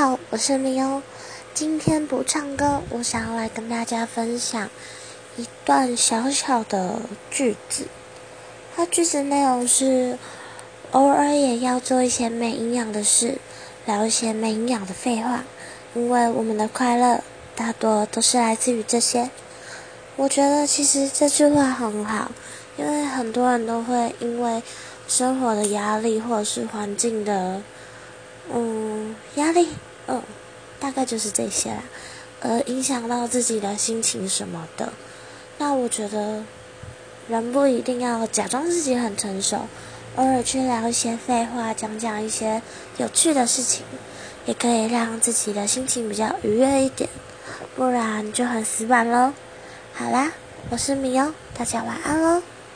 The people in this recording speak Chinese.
好，我是米欧。今天不唱歌，我想要来跟大家分享一段小小的句子。它句子内容是：偶尔也要做一些没营养的事，聊一些没营养的废话，因为我们的快乐大多都是来自于这些。我觉得其实这句话很好，因为很多人都会因为生活的压力或者是环境的。嗯，压力，嗯，大概就是这些啦，呃，影响到自己的心情什么的。那我觉得，人不一定要假装自己很成熟，偶尔去聊一些废话，讲讲一些有趣的事情，也可以让自己的心情比较愉悦一点。不然就很死板喽。好啦，我是米欧，大家晚安喽。